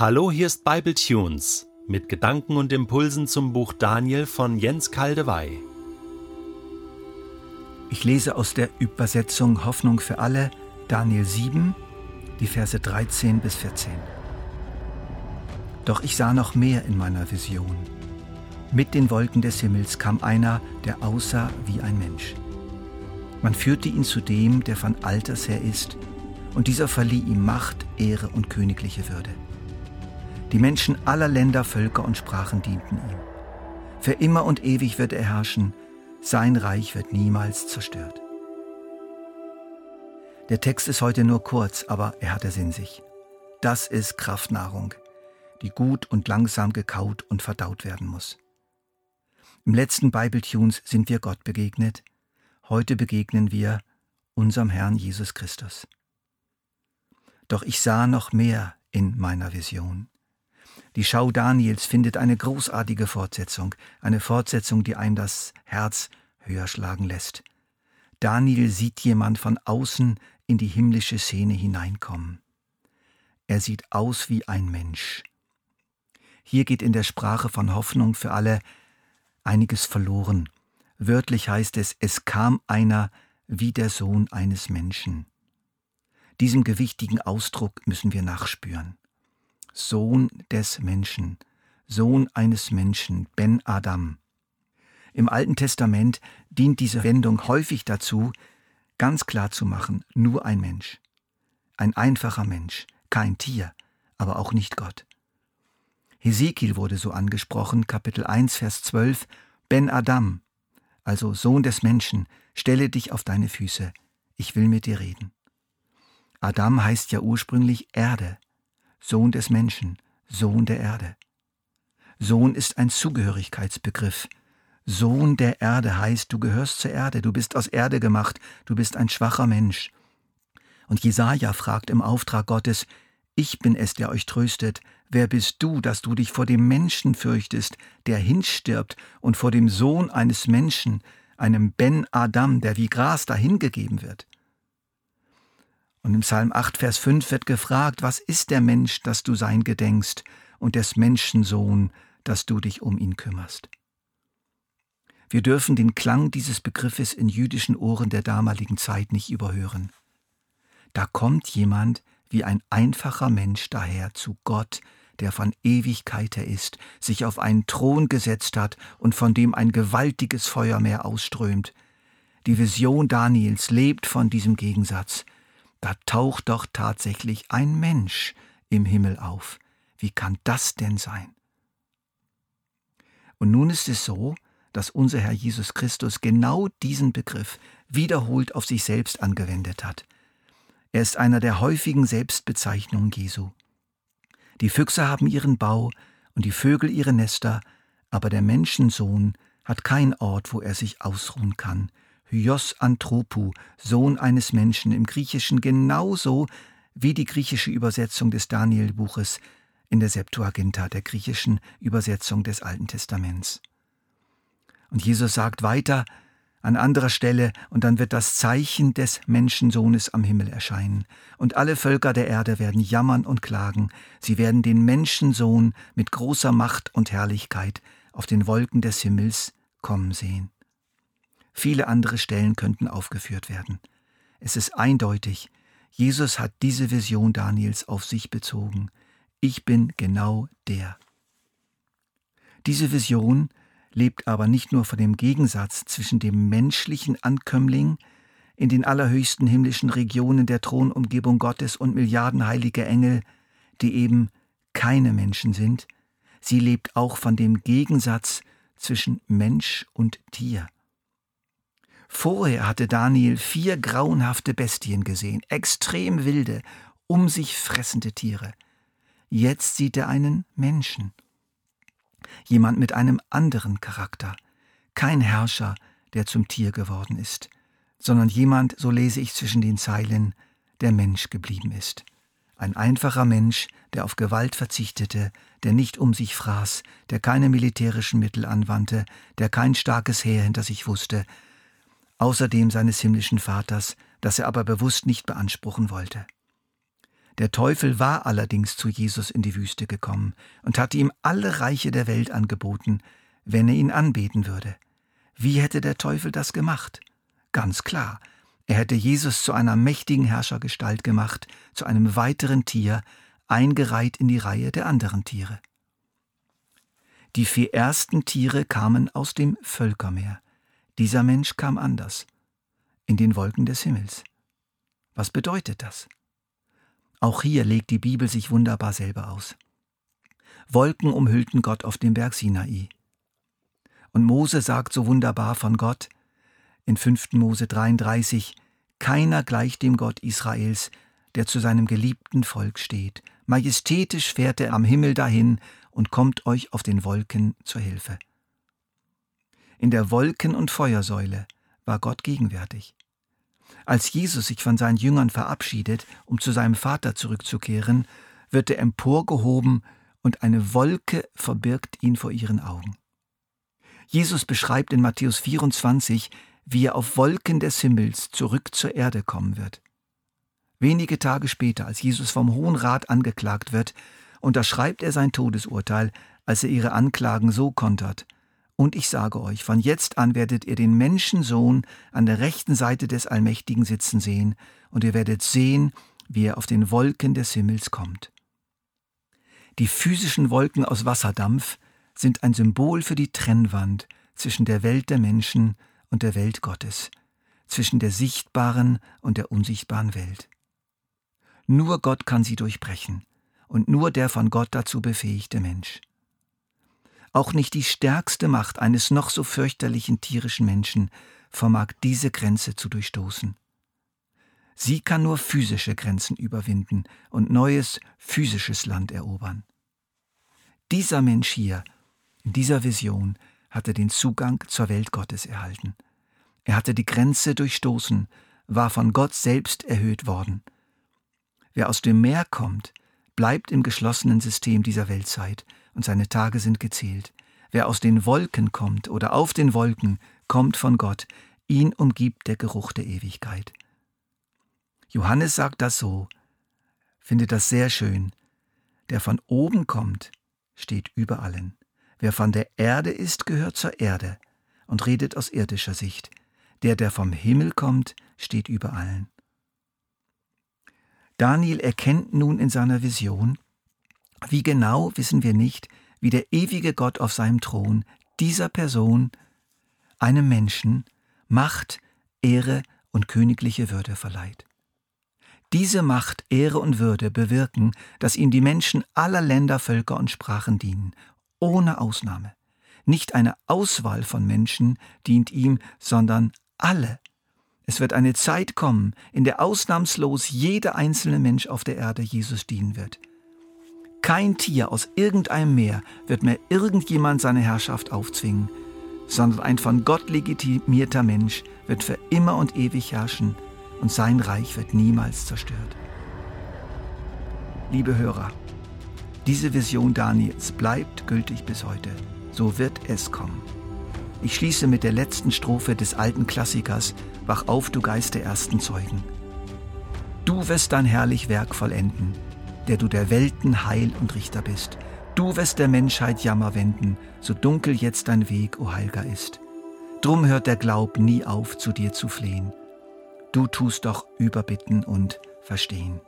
Hallo, hier ist Bible Tunes mit Gedanken und Impulsen zum Buch Daniel von Jens Kaldewey. Ich lese aus der Übersetzung Hoffnung für alle Daniel 7, die Verse 13 bis 14. Doch ich sah noch mehr in meiner Vision. Mit den Wolken des Himmels kam einer, der aussah wie ein Mensch. Man führte ihn zu dem, der von Alters her ist, und dieser verlieh ihm Macht, Ehre und königliche Würde. Die Menschen aller Länder, Völker und Sprachen dienten ihm. Für immer und ewig wird er herrschen, sein Reich wird niemals zerstört. Der Text ist heute nur kurz, aber er hat es in sich. Das ist Kraftnahrung, die gut und langsam gekaut und verdaut werden muss. Im letzten Bible Tunes sind wir Gott begegnet, heute begegnen wir unserem Herrn Jesus Christus. Doch ich sah noch mehr in meiner Vision. Die Schau Daniels findet eine großartige Fortsetzung, eine Fortsetzung, die einem das Herz höher schlagen lässt. Daniel sieht jemand von außen in die himmlische Szene hineinkommen. Er sieht aus wie ein Mensch. Hier geht in der Sprache von Hoffnung für alle einiges verloren. Wörtlich heißt es, es kam einer wie der Sohn eines Menschen. Diesem gewichtigen Ausdruck müssen wir nachspüren. Sohn des Menschen, Sohn eines Menschen, Ben Adam. Im Alten Testament dient diese Wendung häufig dazu, ganz klar zu machen, nur ein Mensch. Ein einfacher Mensch, kein Tier, aber auch nicht Gott. Hesekiel wurde so angesprochen, Kapitel 1, Vers 12, Ben Adam, also Sohn des Menschen, stelle dich auf deine Füße, ich will mit dir reden. Adam heißt ja ursprünglich Erde. Sohn des Menschen, Sohn der Erde. Sohn ist ein Zugehörigkeitsbegriff. Sohn der Erde heißt, du gehörst zur Erde, du bist aus Erde gemacht, du bist ein schwacher Mensch. Und Jesaja fragt im Auftrag Gottes, ich bin es, der euch tröstet. Wer bist du, dass du dich vor dem Menschen fürchtest, der hinstirbt, und vor dem Sohn eines Menschen, einem Ben Adam, der wie Gras dahingegeben wird? Und im Psalm 8, Vers 5 wird gefragt, was ist der Mensch, dass du sein gedenkst, und des Menschensohn, dass du dich um ihn kümmerst. Wir dürfen den Klang dieses Begriffes in jüdischen Ohren der damaligen Zeit nicht überhören. Da kommt jemand wie ein einfacher Mensch daher zu Gott, der von Ewigkeit her ist, sich auf einen Thron gesetzt hat und von dem ein gewaltiges Feuermeer ausströmt. Die Vision Daniels lebt von diesem Gegensatz da taucht doch tatsächlich ein Mensch im Himmel auf. Wie kann das denn sein? Und nun ist es so, dass unser Herr Jesus Christus genau diesen Begriff wiederholt auf sich selbst angewendet hat. Er ist einer der häufigen Selbstbezeichnungen Jesu. Die Füchse haben ihren Bau und die Vögel ihre Nester, aber der Menschensohn hat keinen Ort, wo er sich ausruhen kann, Hyos Anthropu, Sohn eines Menschen, im Griechischen genauso wie die griechische Übersetzung des Daniel-Buches in der Septuaginta, der griechischen Übersetzung des Alten Testaments. Und Jesus sagt weiter an anderer Stelle, und dann wird das Zeichen des Menschensohnes am Himmel erscheinen, und alle Völker der Erde werden jammern und klagen, sie werden den Menschensohn mit großer Macht und Herrlichkeit auf den Wolken des Himmels kommen sehen. Viele andere Stellen könnten aufgeführt werden. Es ist eindeutig, Jesus hat diese Vision Daniels auf sich bezogen. Ich bin genau der. Diese Vision lebt aber nicht nur von dem Gegensatz zwischen dem menschlichen Ankömmling in den allerhöchsten himmlischen Regionen der Thronumgebung Gottes und Milliarden heilige Engel, die eben keine Menschen sind, sie lebt auch von dem Gegensatz zwischen Mensch und Tier. Vorher hatte Daniel vier grauenhafte Bestien gesehen, extrem wilde, um sich fressende Tiere. Jetzt sieht er einen Menschen. Jemand mit einem anderen Charakter. Kein Herrscher, der zum Tier geworden ist, sondern jemand, so lese ich zwischen den Zeilen, der Mensch geblieben ist. Ein einfacher Mensch, der auf Gewalt verzichtete, der nicht um sich fraß, der keine militärischen Mittel anwandte, der kein starkes Heer hinter sich wusste, außerdem seines himmlischen Vaters, das er aber bewusst nicht beanspruchen wollte. Der Teufel war allerdings zu Jesus in die Wüste gekommen und hatte ihm alle Reiche der Welt angeboten, wenn er ihn anbeten würde. Wie hätte der Teufel das gemacht? Ganz klar, er hätte Jesus zu einer mächtigen Herrschergestalt gemacht, zu einem weiteren Tier, eingereiht in die Reihe der anderen Tiere. Die vier ersten Tiere kamen aus dem Völkermeer. Dieser Mensch kam anders, in den Wolken des Himmels. Was bedeutet das? Auch hier legt die Bibel sich wunderbar selber aus. Wolken umhüllten Gott auf dem Berg Sinai. Und Mose sagt so wunderbar von Gott in 5. Mose 33, keiner gleicht dem Gott Israels, der zu seinem geliebten Volk steht. Majestätisch fährt er am Himmel dahin und kommt euch auf den Wolken zur Hilfe. In der Wolken- und Feuersäule war Gott gegenwärtig. Als Jesus sich von seinen Jüngern verabschiedet, um zu seinem Vater zurückzukehren, wird er emporgehoben und eine Wolke verbirgt ihn vor ihren Augen. Jesus beschreibt in Matthäus 24, wie er auf Wolken des Himmels zurück zur Erde kommen wird. Wenige Tage später, als Jesus vom Hohen Rat angeklagt wird, unterschreibt er sein Todesurteil, als er ihre Anklagen so kontert. Und ich sage euch, von jetzt an werdet ihr den Menschensohn an der rechten Seite des Allmächtigen sitzen sehen, und ihr werdet sehen, wie er auf den Wolken des Himmels kommt. Die physischen Wolken aus Wasserdampf sind ein Symbol für die Trennwand zwischen der Welt der Menschen und der Welt Gottes, zwischen der sichtbaren und der unsichtbaren Welt. Nur Gott kann sie durchbrechen und nur der von Gott dazu befähigte Mensch. Auch nicht die stärkste Macht eines noch so fürchterlichen tierischen Menschen vermag diese Grenze zu durchstoßen. Sie kann nur physische Grenzen überwinden und neues physisches Land erobern. Dieser Mensch hier, in dieser Vision, hatte den Zugang zur Welt Gottes erhalten. Er hatte die Grenze durchstoßen, war von Gott selbst erhöht worden. Wer aus dem Meer kommt, bleibt im geschlossenen System dieser Weltzeit und seine Tage sind gezählt. Wer aus den Wolken kommt oder auf den Wolken, kommt von Gott, ihn umgibt der Geruch der Ewigkeit. Johannes sagt das so, findet das sehr schön. Der von oben kommt, steht über allen. Wer von der Erde ist, gehört zur Erde und redet aus irdischer Sicht. Der, der vom Himmel kommt, steht über allen. Daniel erkennt nun in seiner Vision, wie genau wissen wir nicht, wie der ewige Gott auf seinem Thron dieser Person, einem Menschen, Macht, Ehre und königliche Würde verleiht. Diese Macht, Ehre und Würde bewirken, dass ihm die Menschen aller Länder, Völker und Sprachen dienen, ohne Ausnahme. Nicht eine Auswahl von Menschen dient ihm, sondern alle es wird eine Zeit kommen, in der ausnahmslos jeder einzelne Mensch auf der Erde Jesus dienen wird. Kein Tier aus irgendeinem Meer wird mehr irgendjemand seine Herrschaft aufzwingen, sondern ein von Gott legitimierter Mensch wird für immer und ewig herrschen und sein Reich wird niemals zerstört. Liebe Hörer, diese Vision Daniels bleibt gültig bis heute. So wird es kommen. Ich schließe mit der letzten Strophe des alten Klassikers Wach auf, du Geist der ersten Zeugen. Du wirst dein herrlich Werk vollenden, der du der Welten Heil und Richter bist. Du wirst der Menschheit Jammer wenden, so dunkel jetzt dein Weg, o Heilger ist. Drum hört der Glaub nie auf, zu dir zu flehen. Du tust doch überbitten und verstehen.